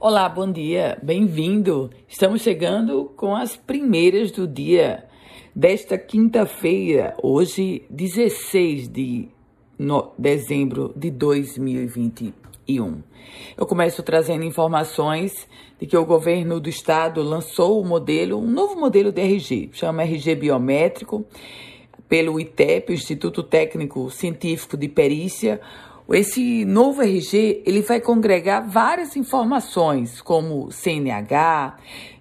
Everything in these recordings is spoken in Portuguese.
Olá, bom dia, bem-vindo. Estamos chegando com as primeiras do dia desta quinta-feira, hoje, 16 de dezembro de 2021. Eu começo trazendo informações de que o governo do estado lançou o modelo, um novo modelo de RG, chama RG biométrico, pelo ITEP, Instituto Técnico Científico de Perícia, esse novo RG ele vai congregar várias informações, como CNH,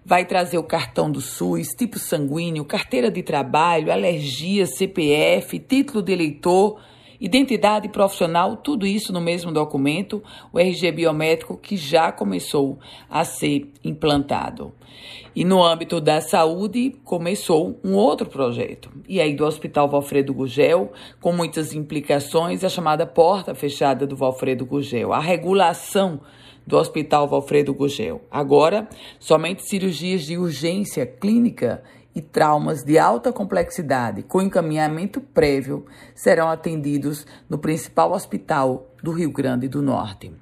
vai trazer o cartão do SUS, tipo sanguíneo, carteira de trabalho, alergia, CPF, título de eleitor Identidade profissional, tudo isso no mesmo documento, o RG biométrico que já começou a ser implantado. E no âmbito da saúde, começou um outro projeto. E aí do Hospital Valfredo Gugel, com muitas implicações, a chamada porta fechada do Valfredo Gugel, a regulação do Hospital Valfredo Gugel. Agora, somente cirurgias de urgência clínica e traumas de alta complexidade com encaminhamento prévio serão atendidos no principal hospital do Rio Grande do Norte.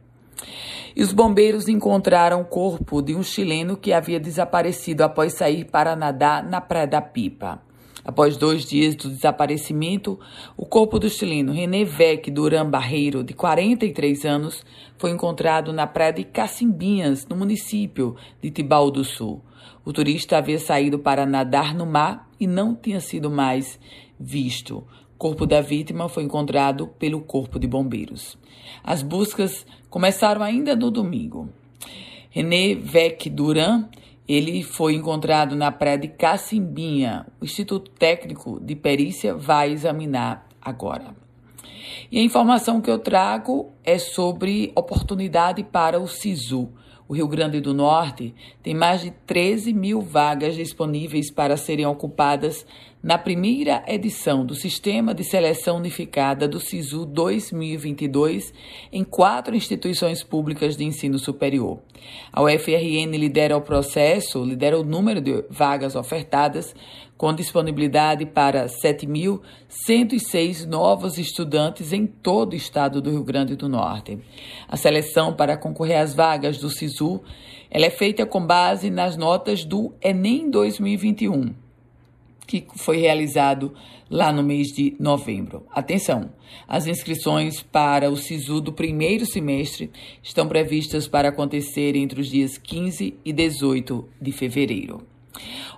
E os bombeiros encontraram o corpo de um chileno que havia desaparecido após sair para nadar na Praia da Pipa. Após dois dias do desaparecimento, o corpo do chileno René Vec Duran Barreiro, de 43 anos, foi encontrado na praia de Cacimbinhas, no município de Tibau do Sul. O turista havia saído para nadar no mar e não tinha sido mais visto. O corpo da vítima foi encontrado pelo Corpo de Bombeiros. As buscas começaram ainda no domingo. René Vec Duran, ele foi encontrado na praia de Cacimbinha. O Instituto Técnico de Perícia vai examinar agora. E a informação que eu trago é sobre oportunidade para o SISU o Rio Grande do Norte tem mais de 13 mil vagas disponíveis para serem ocupadas na primeira edição do Sistema de Seleção Unificada do SISU 2022 em quatro instituições públicas de ensino superior. A UFRN lidera o processo, lidera o número de vagas ofertadas, com disponibilidade para 7.106 novos estudantes em todo o estado do Rio Grande do Norte. A seleção para concorrer às vagas do SISU ela é feita com base nas notas do Enem 2021 que foi realizado lá no mês de novembro. Atenção! As inscrições para o SISU do primeiro semestre estão previstas para acontecer entre os dias 15 e 18 de fevereiro.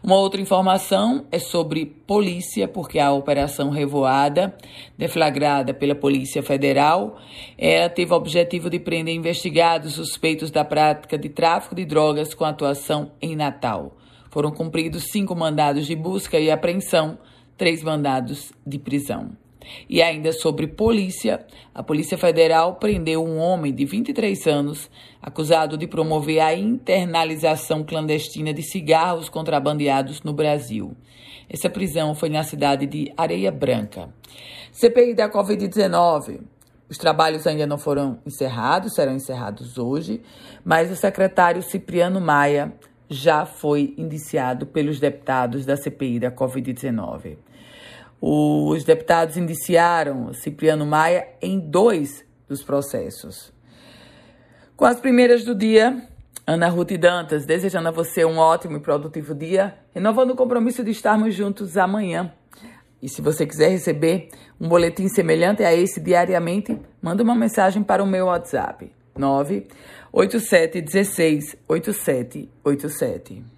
Uma outra informação é sobre polícia, porque a operação Revoada, deflagrada pela Polícia Federal, ela teve o objetivo de prender investigados suspeitos da prática de tráfico de drogas com atuação em Natal. Foram cumpridos cinco mandados de busca e apreensão, três mandados de prisão. E ainda sobre polícia, a Polícia Federal prendeu um homem de 23 anos acusado de promover a internalização clandestina de cigarros contrabandeados no Brasil. Essa prisão foi na cidade de Areia Branca. CPI da Covid-19. Os trabalhos ainda não foram encerrados, serão encerrados hoje, mas o secretário Cipriano Maia já foi indiciado pelos deputados da CPI da Covid-19. Os deputados indiciaram Cipriano Maia em dois dos processos. Com as primeiras do dia, Ana Ruth Dantas, desejando a você um ótimo e produtivo dia, renovando o compromisso de estarmos juntos amanhã. E se você quiser receber um boletim semelhante a esse diariamente, manda uma mensagem para o meu WhatsApp 987168787.